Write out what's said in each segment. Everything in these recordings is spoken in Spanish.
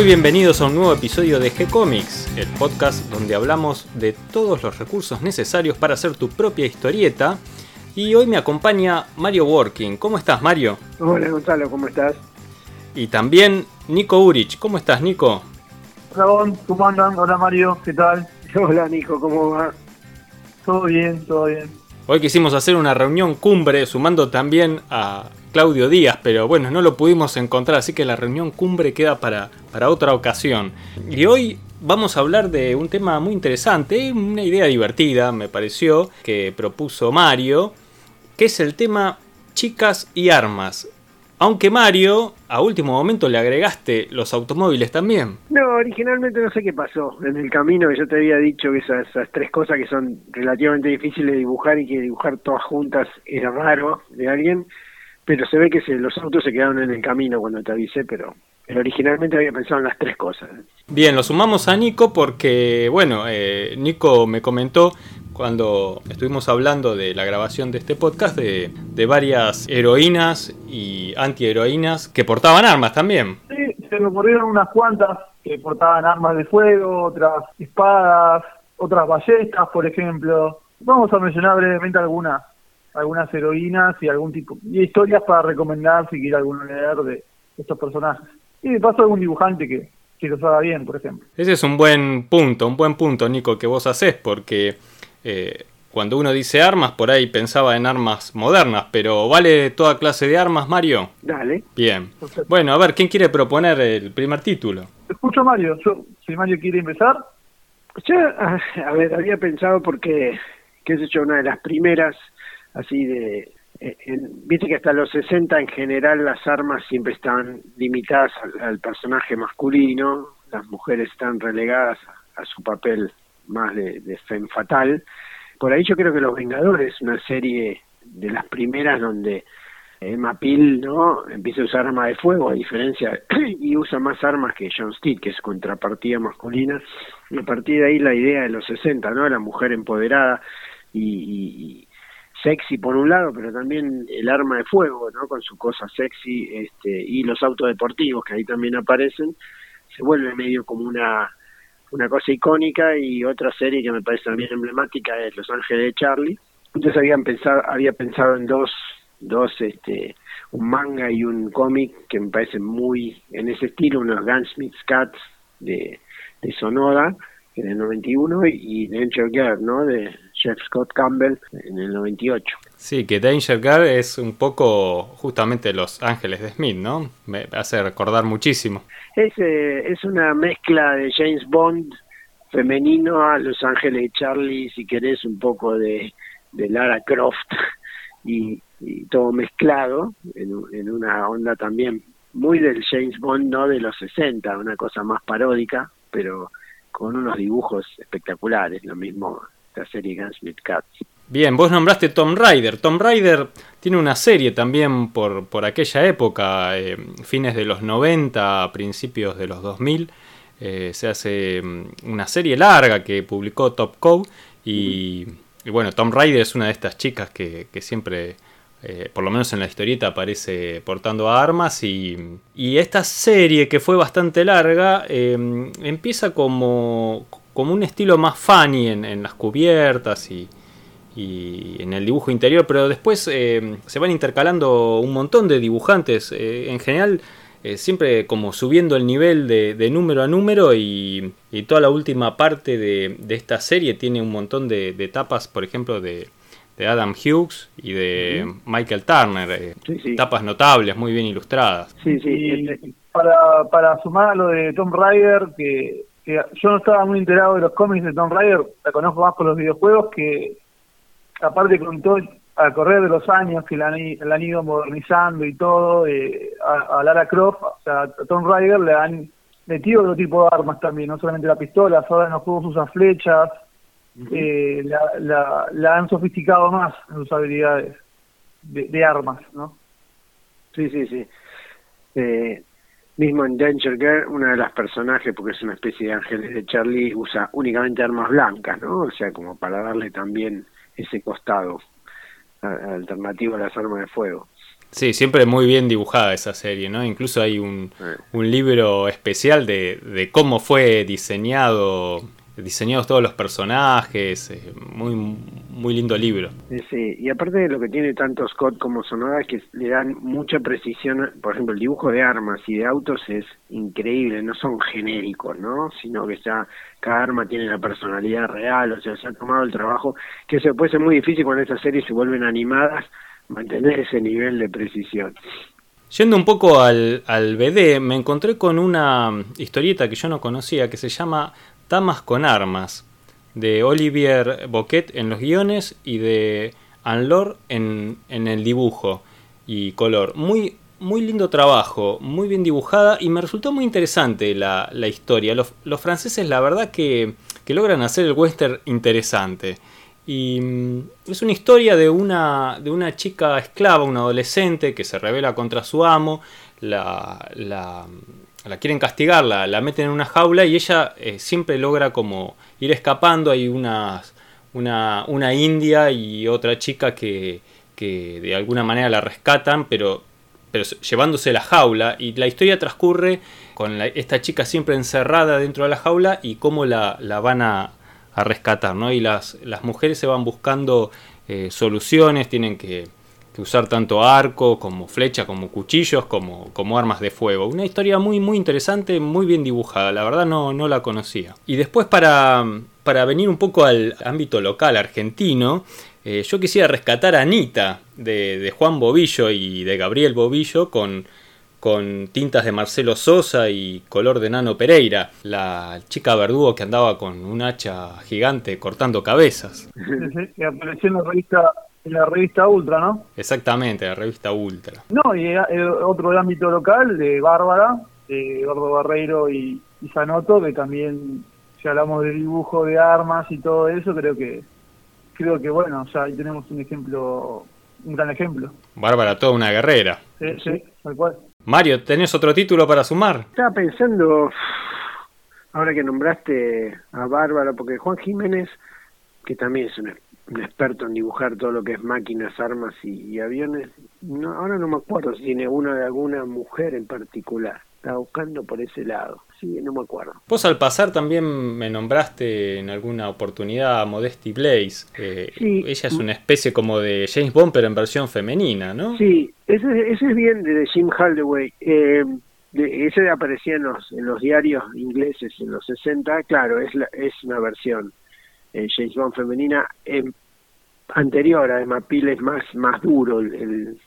Muy bienvenidos a un nuevo episodio de G-Comics, el podcast donde hablamos de todos los recursos necesarios para hacer tu propia historieta. Y hoy me acompaña Mario Working. ¿Cómo estás, Mario? Hola, Gonzalo, ¿cómo estás? Y también Nico Urich. ¿Cómo estás, Nico? Hola, ¿cómo andan? Hola, Mario, ¿qué tal? Hola, Nico, ¿cómo va? Todo bien, todo bien. Hoy quisimos hacer una reunión cumbre sumando también a Claudio Díaz, pero bueno, no lo pudimos encontrar, así que la reunión cumbre queda para, para otra ocasión. Y hoy vamos a hablar de un tema muy interesante, una idea divertida, me pareció, que propuso Mario, que es el tema chicas y armas. Aunque Mario, a último momento le agregaste los automóviles también. No, originalmente no sé qué pasó en el camino, que yo te había dicho que esas, esas tres cosas que son relativamente difíciles de dibujar y que dibujar todas juntas era raro de alguien pero se ve que se, los autos se quedaron en el camino cuando te avisé, pero, originalmente había pensado en las tres cosas. Bien, lo sumamos a Nico porque, bueno, eh, Nico me comentó cuando estuvimos hablando de la grabación de este podcast de, de varias heroínas y antiheroínas que portaban armas también. Sí, se me ocurrieron unas cuantas que portaban armas de fuego, otras espadas, otras ballestas, por ejemplo. Vamos a mencionar brevemente algunas algunas heroínas y algún tipo y historias para recomendar si quiere alguno leer de estos personajes. Y de paso algún dibujante que, que los haga bien, por ejemplo. Ese es un buen punto, un buen punto, Nico, que vos haces, porque eh, cuando uno dice armas, por ahí pensaba en armas modernas, pero ¿vale toda clase de armas, Mario? Dale. Bien. Bueno, a ver, ¿quién quiere proponer el primer título? Escucho Mario, Yo, si Mario quiere empezar. Yo, a ver, había pensado porque, qué sé yo, una de las primeras así de... Eh, viste que hasta los 60 en general las armas siempre están limitadas al, personaje masculino, las mujeres están relegadas a, su papel más de, de fatal. Por ahí yo creo que Los Vengadores, una serie de las primeras donde Emma Peel no empieza a usar arma de fuego a diferencia y usa más armas que John Steed que es contrapartida masculina. Y a partir de ahí la idea de los 60 no la mujer empoderada y, sexy por un lado, pero también el arma de fuego, ¿no? Con su cosa sexy, este, y los autos deportivos que ahí también aparecen, se vuelve medio como una una cosa icónica y otra serie que me parece también emblemática es Los Ángeles de Charlie. Entonces habían pensado, había pensado en dos, dos, este, un manga y un cómic que me parecen muy en ese estilo, unos Gunsmith's Cats de, de Sonoda, en el 91, y Danger Girl, ¿no? De Jeff Scott Campbell en el 98. Sí, que Danger Girl es un poco justamente Los Ángeles de Smith, ¿no? Me hace recordar muchísimo. Es, eh, es una mezcla de James Bond femenino a Los Ángeles de Charlie, si querés, un poco de, de Lara Croft y, todo mezclado en, en una onda también muy del James Bond, no de los 60, una cosa más paródica, pero con unos dibujos espectaculares, lo mismo Bien, vos nombraste Tom Rider. Tom Rider tiene una serie también por, por aquella época, eh, fines de los 90, principios de los 2000. Eh, se hace mm, una serie larga que publicó Top Cow y, bueno, Tom Rider es una de estas chicas que, que siempre eh, por lo menos en la historieta aparece portando armas y, esta serie que fue bastante larga em, empieza como, como un estilo más funny en, las cubiertas y, en el dibujo interior, pero después em, se van intercalando un montón de dibujantes, eh, en general eh, siempre como subiendo el nivel de, número a número y, toda la última parte de, esta serie tiene un montón de, de etapas, por ejemplo, de de Adam Hughes y de Michael Turner. Eh, tapas notables, muy bien ilustradas. Sí, sí. Este, para, para sumar a lo de Tom Rider, que, yo no estaba muy enterado de los cómics de Tom Rider, la conozco más por los videojuegos, que aparte contó al correr de los años que la, han ido modernizando y todo, eh, a, Lara Croft, o sea, a Tom Rider le han metido otro tipo de armas también, no solamente la pistola, ahora en los juegos usa flechas, eh, la, la, han sofisticado más en sus habilidades de, armas, ¿no? Sí, sí, sí. Eh, mismo en Danger Girl, una de las personajes, porque es una especie de ángeles de Charlie, usa únicamente armas blancas, ¿no? O sea, como para darle también ese costado alternativo a las armas de fuego. Sí, siempre muy bien dibujada esa serie, ¿no? Incluso hay un, un libro especial de, de cómo fue diseñado diseñados todos los personajes, eh, muy, muy lindo libro. Sí, y aparte de lo que tiene tanto Scott como Sonoda, que le dan mucha precisión, por ejemplo, el dibujo de armas y de autos es increíble, no son genéricos, ¿no? Sino que ya cada arma tiene la personalidad real, o sea, se ha tomado el trabajo, que se puede ser muy difícil cuando estas series se vuelven animadas, mantener ese nivel de precisión. Yendo un poco al, al BD, me encontré con una historieta que yo no conocía que se llama Damas con Armas, de Olivier Boquet en los guiones y de Anlor en, en el dibujo y color. Muy, muy lindo trabajo, muy bien dibujada y me resultó muy interesante la, la historia. Los, los, franceses la verdad que, que, logran hacer el western interesante. Y mm, es una historia de una, de una chica esclava, una adolescente que se revela contra su amo, la, la la quieren castigar, la, meten en una jaula y ella eh, siempre logra como ir escapando. Hay unas, una, una india y otra chica que, que, de alguna manera la rescatan, pero, pero llevándose la jaula. Y la historia transcurre con esta chica siempre encerrada dentro de la jaula y cómo la, la van a, a, rescatar. ¿no? Y las, las mujeres se van buscando eh, soluciones, tienen que usar tanto arco como flecha, como cuchillos, como, como armas de fuego. Una historia muy, muy interesante, muy bien dibujada, la verdad no, no la conocía. Y después para, para venir un poco al ámbito local argentino, eh, yo quisiera rescatar a Anita de, Juan Bobillo y de Gabriel Bobillo con, con tintas de Marcelo Sosa y color de Nano Pereira, la chica verdugo que andaba con un hacha gigante cortando cabezas. que apareció en la revista en la revista Ultra, ¿no? Exactamente, la revista Ultra. No, y eh, otro ámbito local de Bárbara, de Gordo Barreiro y, y Sanoto, que también, si hablamos de dibujo de armas y todo eso, creo que, creo que bueno, ya ahí tenemos un ejemplo, un gran ejemplo. Bárbara, toda una guerrera. Sí, sí, tal cual. Mario, ¿tenés otro título para sumar? Estaba pensando, ahora que nombraste a Bárbara, porque Juan Jiménez, que también es un un experto en dibujar todo lo que es máquinas, armas y, y aviones. No, ahora no me acuerdo si tiene una de alguna mujer en particular. Estaba buscando por ese lado. Sí, no me acuerdo. Vos al pasar también me nombraste en alguna oportunidad a Modesty Blaze. Eh, Sí. Ella es una especie como de James Bond, pero en versión femenina, ¿no? Sí, ese, ese es bien de Jim Haldaway. Eh, de- ese aparecía en los, en los diarios ingleses en los 60. Claro, es, la, es una versión eh, James Bond femenina. eh, anterior, además, Peel es más, duro, el,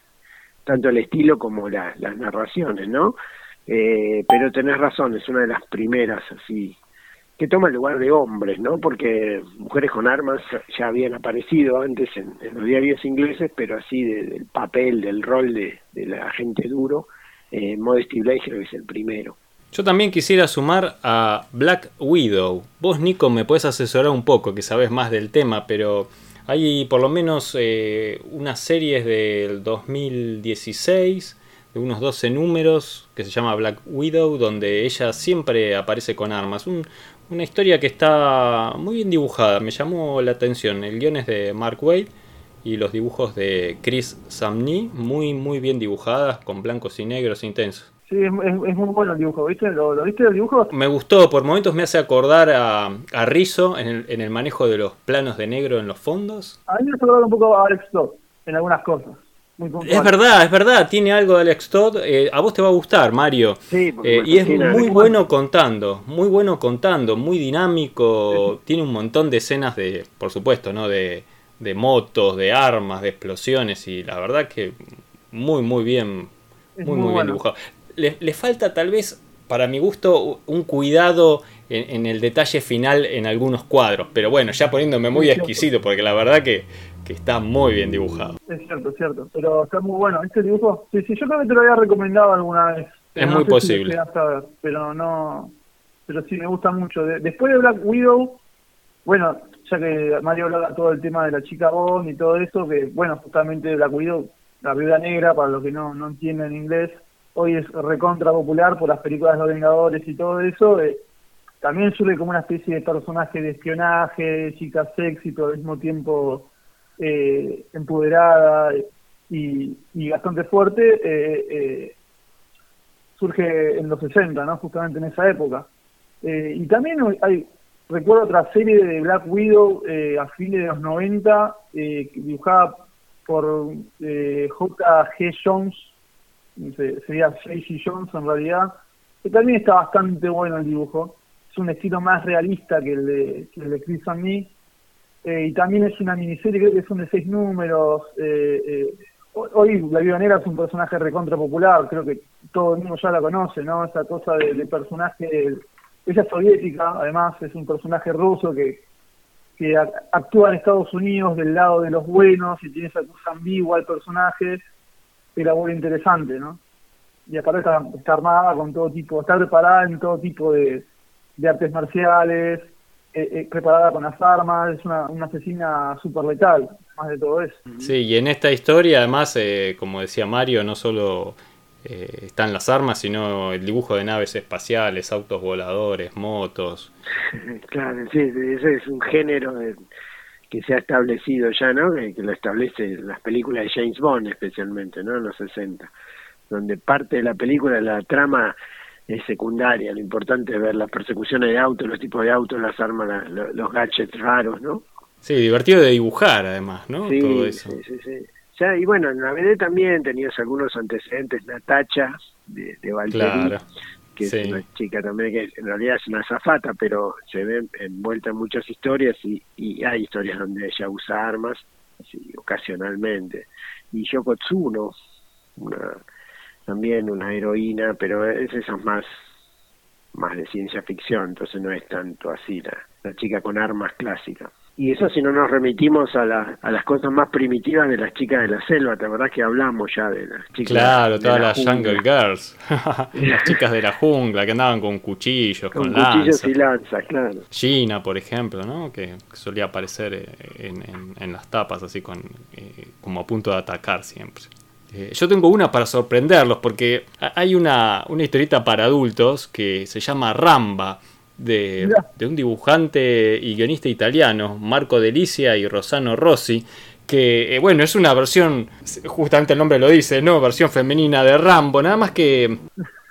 tanto el estilo como la- las narraciones, ¿no? Eh, pero tenés razón, es una de las primeras así que toma el lugar de hombres, ¿no? Porque mujeres con armas ya habían aparecido antes en, los diarios ingleses, pero así de- del papel, del rol de, la agente duro, eh, Modesty Blaze creo que es el primero. Yo también quisiera sumar a Black Widow. Vos, Nico, me puedes asesorar un poco, que sabes más del tema, pero hay por lo menos eh, unas series del 2016, de unos 12 números, que se llama Black Widow, donde ella siempre aparece con armas. Un- una historia que está muy bien dibujada, me llamó la atención. El guion es de Mark Wade y los dibujos de Chris Samney, muy, muy bien dibujadas, con blancos y negros intensos. Sí, es, es- es muy bueno el dibujo, ¿viste? ¿Lo, lo viste el dibujo? Me gustó, por momentos me hace acordar a, a Rizzo en el, en el manejo de los planos de negro en los fondos. A mí me ha un poco a Alex Todd en algunas cosas. Muy. Es verdad, es verdad, tiene algo de Alex Todd. eh, a vos te va a gustar, Mario. Sí, Eh, y es muy bueno contando, muy bueno contando, muy dinámico. Tiene un montón de escenas de, por supuesto, ¿no? De, de motos, de armas, de explosiones y la verdad que muy, muy bien, muy, muy muy bien bueno. dibujado. Le, le falta tal vez, para mi gusto, un cuidado en, en el detalle final en algunos cuadros. Pero bueno, ya poniéndome muy exquisito, porque la verdad que, que está muy bien dibujado. Es cierto, es cierto. Pero está muy bueno. Este dibujo, sí, sí, yo creo que te lo había recomendado alguna vez. Es no muy si posible. pero no. Pero sí, me gusta mucho. De- después de Black Widow, bueno, ya que Mario hablaba todo el tema de la chica Bond y todo eso, que bueno, justamente Black Widow, la viuda negra, para los que no, no entienden inglés, hoy es recontra popular por las películas de los Vengadores y todo eso. eh, también surge como una especie de personaje de espionaje, chica sexy, pero al mismo tiempo eh, empoderada. y, bastante fuerte, eh, surge en los 60, ¿no? justamente en esa época. y también hay, recuerdo otra serie de Black Widow a fines de los 90, dibujada por J.G. Jones, sería Tracy Jones en realidad, que también está bastante bueno el dibujo. Es un estilo más realista que el de, el de Chris and Me. Eh, y también es una miniserie, creo que son de seis números. Eh, eh, hoy la Viva es un personaje recontra popular, creo que todo el mundo ya la conoce, ¿no? Esa cosa de, personaje, ella es soviética, además es un personaje ruso que, que actúa en Estados Unidos del lado de los buenos y tiene esa cosa ambigua al personaje que la vuelve interesante, ¿no? Y aparte está, armada con todo tipo, está preparada en todo tipo de, artes marciales, eh, eh, preparada con las armas, es una, una asesina súper letal, más de todo eso. Sí, y en esta historia además, eh, como decía Mario, no solo están las armas, sino el dibujo de naves espaciales, autos voladores, motos. Claro, sí, ese es un género que se ha establecido ya, ¿no? Que, lo establece las películas de James Bond especialmente, ¿no? En los 60, donde parte de la película, la trama es secundaria, lo importante es ver las persecuciones de autos, los tipos de autos, las armas, los gadgets raros, ¿no? Sí, divertido de dibujar además, ¿no? Sí, Todo eso. sí, sí, sí. Ya, y bueno, en la BD también tenías algunos antecedentes, Natacha de, de Valtteri, que es una chica también que en realidad es una zafata, pero se ve envuelta en muchas historias y, y hay historias donde ella usa armas, así, ocasionalmente. Y Yoko Tsuno, una, también una heroína, pero es eso más más de ciencia ficción, entonces no es tanto así la, la chica con armas clásicas. Y eso si no nos remitimos a, la, a las cosas más primitivas de las chicas de la selva, ¿te verdad que hablamos ya de las chicas Claro, todas las Jungle Girls, las chicas de la jungla que andaban con cuchillos, con, con cuchillos y lanzas, claro. Gina, por ejemplo, ¿no? que, solía aparecer eh, en, en, las tapas así con eh, como a punto de atacar siempre. Eh, yo tengo una para sorprenderlos porque hay una, una historieta para adultos que se llama Ramba de, un dibujante y guionista italiano, Marco Delicia y Rosano Rossi, que, eh, bueno, es una versión, justamente el nombre lo dice, ¿no? Versión femenina de Rambo, nada más que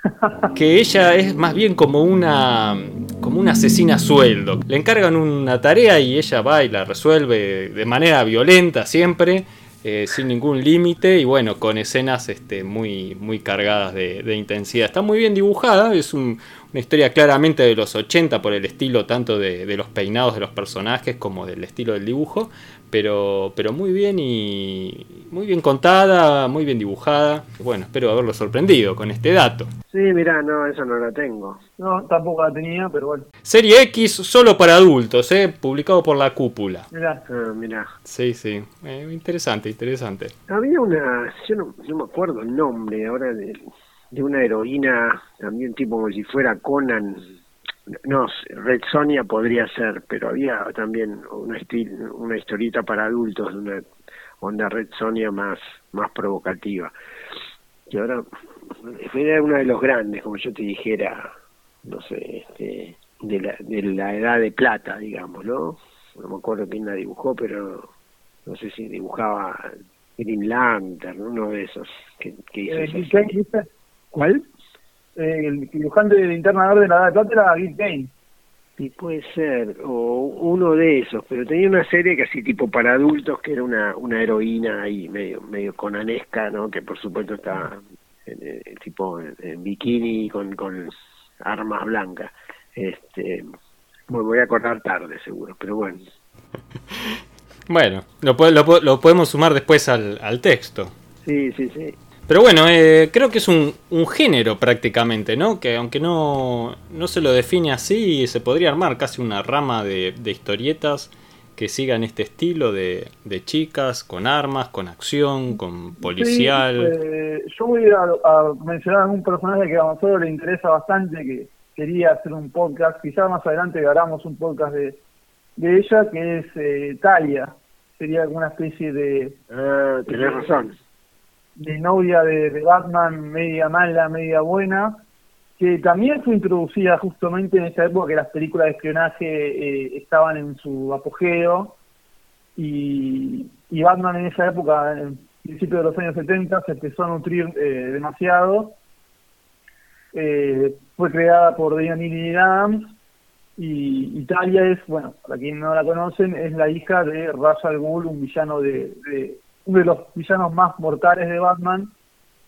que ella es más bien como una como una asesina a sueldo. Le encargan una tarea y ella va y la resuelve de manera violenta siempre eh, sin ningún límite y bueno, con escenas este, muy, muy cargadas de, intensidad. Está muy bien dibujada, es una historia claramente de los 80 por el estilo tanto de, de, los peinados de los personajes como del estilo del dibujo, pero, pero muy bien y muy bien contada, muy bien dibujada. Bueno, espero haberlo sorprendido con este dato. Sí, mirá, no, eso no la tengo. No, tampoco la tenía, pero bueno. Serie X solo para adultos, ¿eh? publicado por La Cúpula. Mirá, ah, mirá. Sí, sí, eh, interesante, interesante. Había una, yo no, no me acuerdo el nombre ahora de, de una heroína, también tipo como si fuera Conan no, Red Sonia podría ser, pero había también una, una historieta para adultos, una onda Red Sonia más, más provocativa. Y ahora era uno de los grandes, como yo te dijera, no sé, este, de, la, de la edad de plata, digamos, ¿no? No me acuerdo quién la dibujó, pero no sé si dibujaba Green Lantern, uno de esos que, que hizo. Eh, ¿Cuál? Eh, el dibujante de Linterna Verde de la Edad de Plata era Gil Kane. Sí, puede ser, o uno de esos, pero tenía una serie que así tipo para adultos, que era una, una heroína ahí medio, medio conanesca, ¿no? Que por supuesto está en, eh, tipo en, bikini con, con armas blancas. Este, me voy a acordar tarde seguro, pero bueno. bueno, lo, lo, lo podemos sumar después al, al texto. Sí, sí, sí. Pero bueno, eh, creo que es un, un, género prácticamente, ¿no? Que aunque no, no, se lo define así, se podría armar casi una rama de, historietas que sigan este estilo de, de, chicas, con armas, con acción, con policial. Eh, yo voy a, a, mencionar a un personaje que a nosotros le interesa bastante, que quería hacer un podcast, quizás más adelante hagamos un podcast de, de ella, que es eh, Talia. Sería alguna especie de... Ah, tenés razón de novia de, Batman, media mala, media buena, que también fue introducida justamente en esa época que las películas de espionaje eh, estaban en su apogeo y, Batman en esa época, principios de los años 70 se empezó a nutrir eh, demasiado. Eh, fue creada por Diane Adams y Italia es, bueno, para quien no la conocen, es la hija de Ra's al Ghul, un villano de, uno de los villanos más mortales de Batman.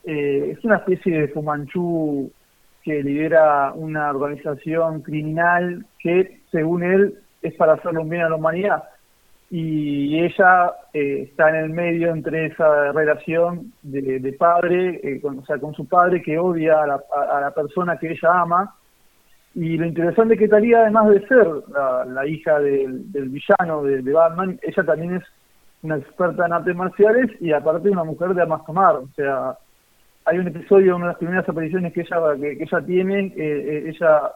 Eh, es una especie de Fumanchu que lidera una organización criminal que, según él, es para hacerle un bien a la humanidad y ella eh, está en el medio entre esa relación de, padre, eh, con, o sea, con su padre que odia a la, persona que ella ama. Y lo interesante es que Talía, además de ser la, hija del, villano de, Batman, ella también es una experta en artes marciales y aparte una mujer de armas tomar. O sea, hay un episodio, una de las primeras apariciones que ella, que, ella tiene, eh, ella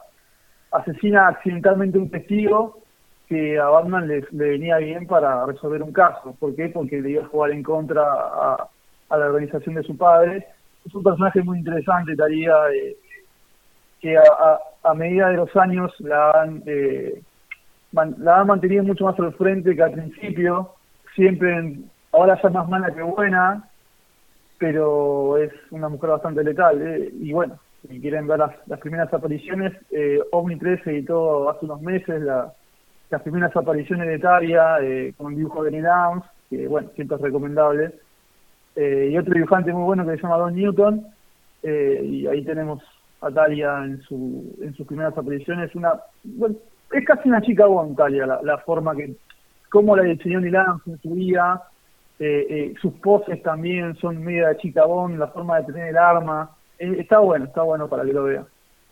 asesina accidentalmente un testigo que a Batman le, venía bien para resolver un caso. ¿Por qué? Porque le iba a jugar en contra a, la organización de su padre. Es un personaje muy interesante, Taría, eh, que a, medida de los años la han, eh, la han mantenido mucho más al frente que al principio. Siempre, ahora ya más mala que buena, pero es una mujer bastante letal. Eh. Y bueno, si quieren ver las, las primeras apariciones, eh, Omni 3 editó hace unos meses la las primeras apariciones de Taria eh, con un dibujo de Neil Downs, que bueno, siempre es recomendable, eh, y otro dibujante muy bueno que se llama Don Newton, eh, y ahí tenemos a Talia en, su, en sus primeras apariciones, una bueno, es casi una chica bon Talia, la, forma que, cómo la diseñó Neil Downs en su vida, sus poses también son media chica bon, la forma de tener el arma, está bueno, está bueno para que lo vea.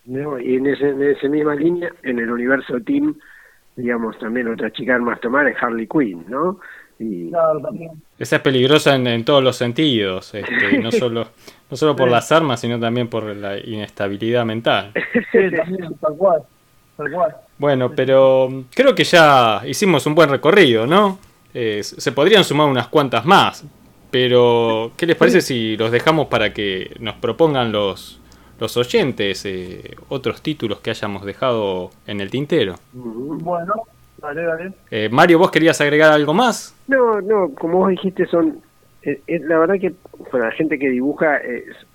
y en, ese, en esa misma línea, en el universo Team, digamos, también otra chica más tomar es Harley Quinn, ¿no? Y... Claro, también. Esa es peligrosa en, todos los sentidos, este, no solo no solo por las armas, sino también por la inestabilidad mental. Sí, también, tal cual, tal cual. Bueno, pero creo que ya hicimos un buen recorrido, ¿no? Eh, se podrían sumar unas cuantas más, pero ¿qué les parece si los dejamos para que nos propongan los, los oyentes eh, otros títulos que hayamos dejado en el tintero. Bueno, dale, dale. Eh, Mario, ¿vos querías agregar algo más? No, no, como vos dijiste, son. Eh, la verdad que para la gente que dibuja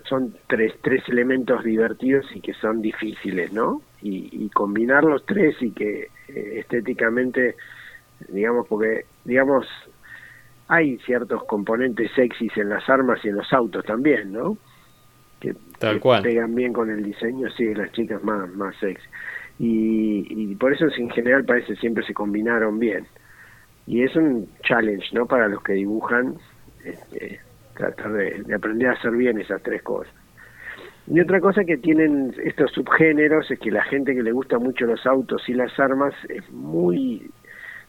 son tres, tres elementos divertidos y que son difíciles, ¿no? Y, y combinar los tres y que estéticamente, digamos, porque, digamos, hay ciertos componentes sexys en las armas y en los autos también, ¿no? que, Tal cual. pegan bien con el diseño, sí, las chicas más, más sexy. Y, por eso en general parece siempre se combinaron bien. Y es un challenge, ¿no? Para los que dibujan, este, tratar de, aprender a hacer bien esas tres cosas. Y otra cosa que tienen estos subgéneros es que la gente que le gusta mucho los autos y las armas es muy,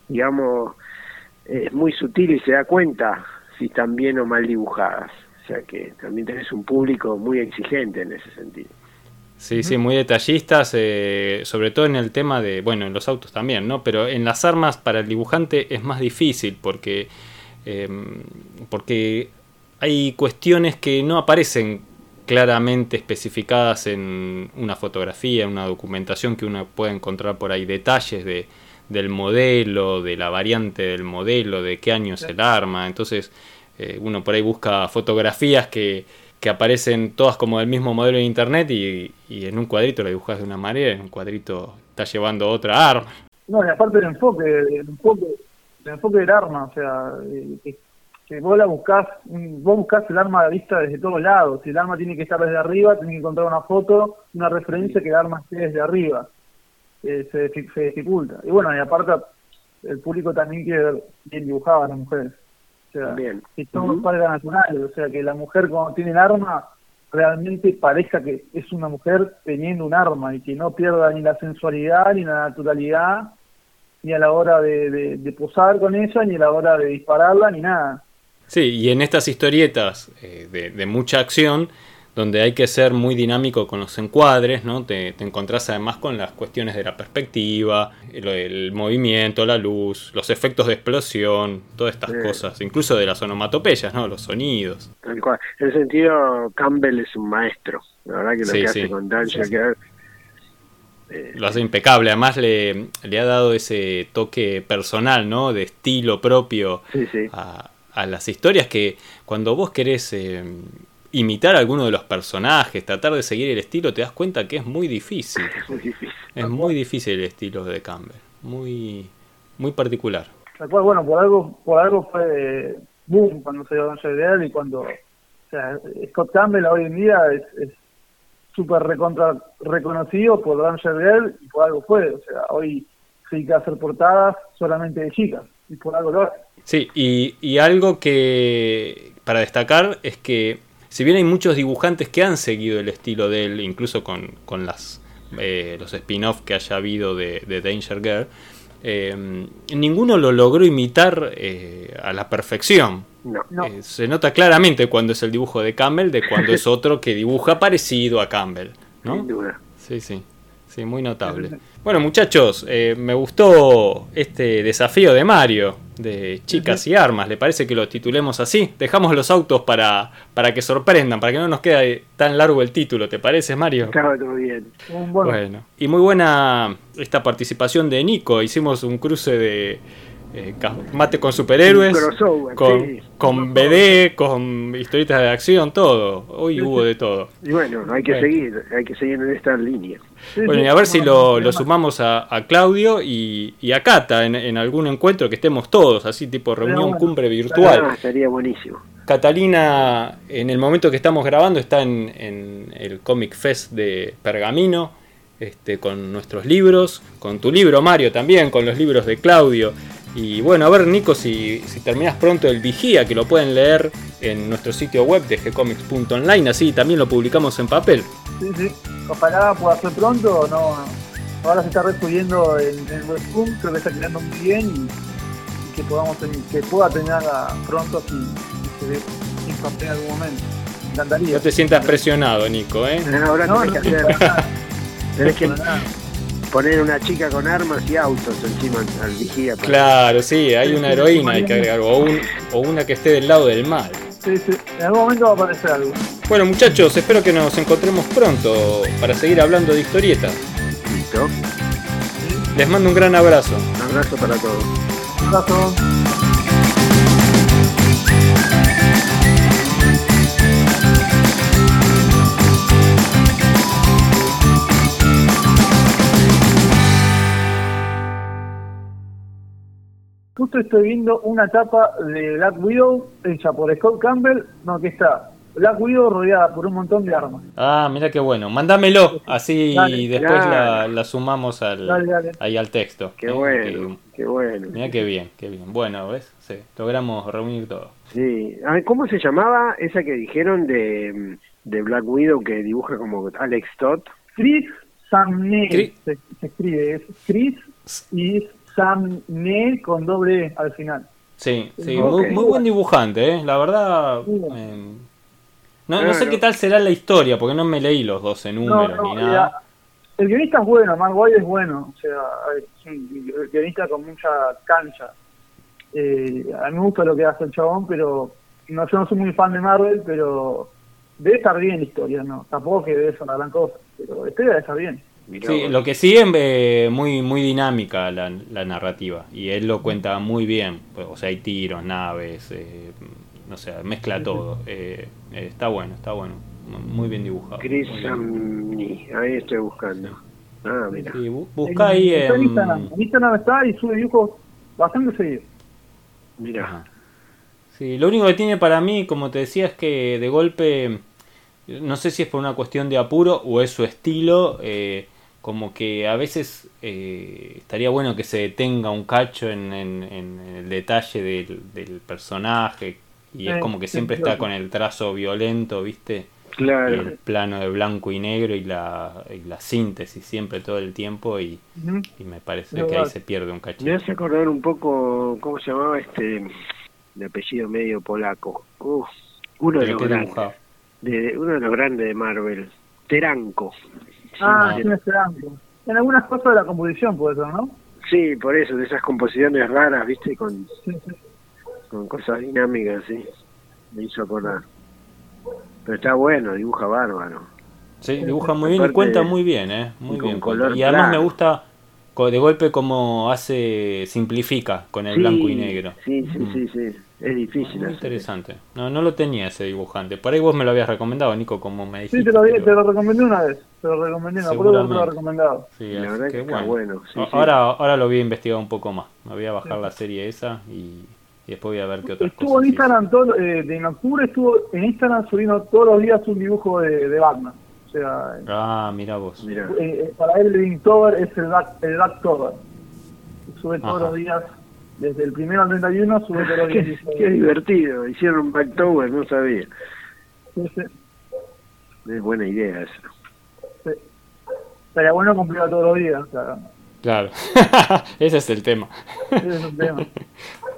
digamos, es muy sutil y se da cuenta si están bien o mal dibujadas. O sea que también tenés un público muy exigente en ese sentido. Sí, sí, muy detallistas, eh, sobre todo en el tema de, bueno, en los autos también, ¿no? Pero en las armas para el dibujante es más difícil porque, em, porque hay cuestiones que no aparecen claramente especificadas en una fotografía, en una documentación que uno puede encontrar por ahí, detalles de, del modelo, de la variante del modelo, de qué año es el arma, entonces eh, uno por ahí busca fotografías que, que, aparecen todas como del mismo modelo en internet y, en un cuadrito lo dibujas de una manera, en un cuadrito está llevando otra arma. No, y aparte del enfoque, el enfoque, el enfoque del arma, o sea, eh, que, vos la buscás, vos buscás el arma a la vista desde todos lados, si el arma tiene que estar desde arriba, tenés que encontrar una foto, una referencia que el arma esté desde arriba, eh, se, se dificulta. Y bueno, y aparte el público también quiere ver bien dibujadas las mujeres. Sea, que todo salga natural, o sea, que la mujer cuando tiene el arma realmente parezca que es una mujer teniendo un arma y que no pierda ni la sensualidad ni la naturalidad ni a la hora de, posar con ella ni a la hora de dispararla ni nada. Sí, y en estas historietas eh, de, de mucha acción donde hay que ser muy dinámico con los encuadres, ¿no? Te, encontrás además con las cuestiones de la perspectiva, el, movimiento, la luz, los efectos de explosión, todas estas cosas, incluso de las onomatopeyas, ¿no? Los sonidos. En ese sentido, Campbell es un maestro, la verdad que lo que hace con Dan eh, lo hace impecable, además le, le, ha dado ese toque personal, ¿no? De estilo propio a, a las historias que cuando vos querés eh, imitar a alguno de los personajes, tratar de seguir el estilo, te das cuenta que es muy difícil. Es muy difícil. Es muy difícil el estilo de Campbell, muy, muy particular. Bueno, por algo, por algo fue boom cuando se dio Danger Girl y cuando, o sea, Scott Campbell hoy en día es súper recontra reconocido por Danger Girl y por algo fue, o sea, hoy se dedica a hacer portadas solamente de chicas y por algo lo hace. Sí, y, y algo que para destacar es que si bien hay muchos dibujantes que han seguido el estilo de él, incluso con, con las, eh, los spin-off que haya habido de, de Danger Girl, eh, ninguno lo logró imitar eh, a la perfección. No. Eh, se nota claramente cuando es el dibujo de Campbell de cuando es otro que dibuja parecido a Campbell. ¿no? Sin duda. Sí, sí. Sí, muy notable. Bueno, muchachos, eh, me gustó este desafío de Mario, de chicas y armas. ¿Le parece que lo titulemos así? Dejamos los autos para, para que sorprendan, para que no nos quede tan largo el título. ¿Te parece, Mario? Estaba todo bien. Bueno, Bueno, y muy buena esta participación de Nico. Hicimos un cruce de eh, mate con superhéroes, con, sí. con BD, con historietas de acción, todo. Hoy hubo de todo. Y bueno, hay que Bueno. seguir, hay que seguir en esta línea. Bueno, y a ver si lo, sumamos a, a Claudio y, y a Cata en, en algún encuentro que estemos todos, así tipo reunión bueno. cumbre Ah, virtual. estaría buenísimo. Catalina, en el momento que estamos grabando, está en, en el Comic Fest de Pergamino, este, con nuestros libros, con tu libro Mario también, con los libros de Claudio. Y bueno, a ver Nico, si, si terminas pronto el Vigía, que lo pueden leer en nuestro sitio web de gcomics.online, así también lo publicamos en papel. Sí, sí. Ojalá pueda ser pronto, no. Ahora se está resubiendo en, en Webtoon, creo que está quedando muy bien y, y que podamos que pueda tenerla pronto si, si se ve en papel en algún momento. Me encantaría. No te sientas presionado, Nico, ¿eh? Ahora No, tenés no, que no, hacer, nada, tenés que no, nada. Poner una chica con armas y autos encima al vigía. para- Claro, sí, hay una heroína, hay que agregar, o, un- o una que esté del lado del mal. Sí, sí. En algún momento va a aparecer algo. Bueno muchachos, espero que nos encontremos pronto para seguir hablando de historietas. Listo. Les mando un gran abrazo. Un abrazo para todos. Un abrazo. Justo estoy viendo una tapa de Black Widow hecha por Scott Campbell, no, que está Black Widow rodeada por un montón de armas. Ah, mira qué bueno. Mándamelo, así Dale, después la, la sumamos al, Dale, dale. ahí al texto. Qué ¿eh? bueno, qué bueno. Mira qué bien, qué bien. Bueno, ¿ves? Sí, logramos reunir todo. Sí. A ver, ¿cómo se llamaba esa que dijeron de, de Black Widow que dibuja como Alex Todd? Chris Samney Chris- se, se escribe, es Chris y Samney con doble E al final. Sí, sí, muy, muy buen dibujante, ¿eh? La verdad... Eh, no, no sé qué tal será la historia, porque no me leí los 12 números ni nada. el guionista es bueno, Mark Waid es bueno, o sea, es un guionista con mucha cancha. Eh, a mí me gusta lo que hace el chabón, pero no, yo no soy muy fan de Marvel, pero debe estar bien la historia, ¿no? Tampoco que debe ser una gran cosa, pero la historia debe estar bien. Mirá Sí, vos. lo que sí es eh, muy, muy dinámica la, la narrativa y él lo cuenta muy bien. Pues, O sea, hay tiros, naves, eh, no sé, mezcla todo. Eh, eh, está bueno, está bueno. Muy bien dibujado. Chris. Samney, ahí estoy buscando. Ah, mira. Sí, bu- busca ahí está en en... Instagram. En Instagram está y sube dibujos bastante seguidos. Mira. Sí, lo único que tiene para mí, como te decía, es que de golpe, no sé si es por una cuestión de apuro o es su estilo, eh, como que a veces eh, estaría bueno que se detenga un cacho en, en- en el detalle del, del personaje y es como que siempre está con el trazo violento, ¿viste? Claro. el plano de blanco y negro y la, y la síntesis siempre todo el tiempo y, me parece que ahí se pierde un cachito. Me hace acordar un poco, ¿cómo se llamaba este? De apellido medio polaco. Uf, uno de los qué grandes. dibujado. De, uno de los grandes de Marvel. Teranco. Ah, Sí, ese blanco. En algunas cosas de la composición puede ser, ¿no? Sí, por eso, de esas composiciones raras, ¿viste? Con, Sí, sí. con cosas dinámicas, sí. Me hizo acordar. Pero está bueno, dibuja bárbaro. Sí, dibuja muy bien y cuenta muy bien, ¿eh? Muy y con bien. color. Y además me gusta de golpe como hace, simplifica con el blanco y negro. Sí, sí, mm. sí, sí. Es difícil. Muy interesante. No, no lo tenía ese dibujante. Por ahí vos me lo habías recomendado, Nico, como me dijiste. Sí, te lo, te lo recomendé una vez. Te lo recomendé, me acuerdo que te lo recomendado. Sí, la verdad que, bueno. ahora, ahora lo voy a investigar un poco más. Me voy a bajar la serie esa y, después voy a ver qué otras estuvo cosas. Estuvo en Instagram, todo, eh, en octubre estuvo en Instagram subiendo todos los días un dibujo de, de Batman. O sea, ah, mira vos. Eh, eh, para él el Inktober es el Black, el Sube todos los días desde el primero al 31 sube todos los días. qué, divertido, hicieron un Backtober, no sabía. Es buena idea eso. Estaría bueno cumplir todos los días. Claro, ese es el tema. Ese es el tema.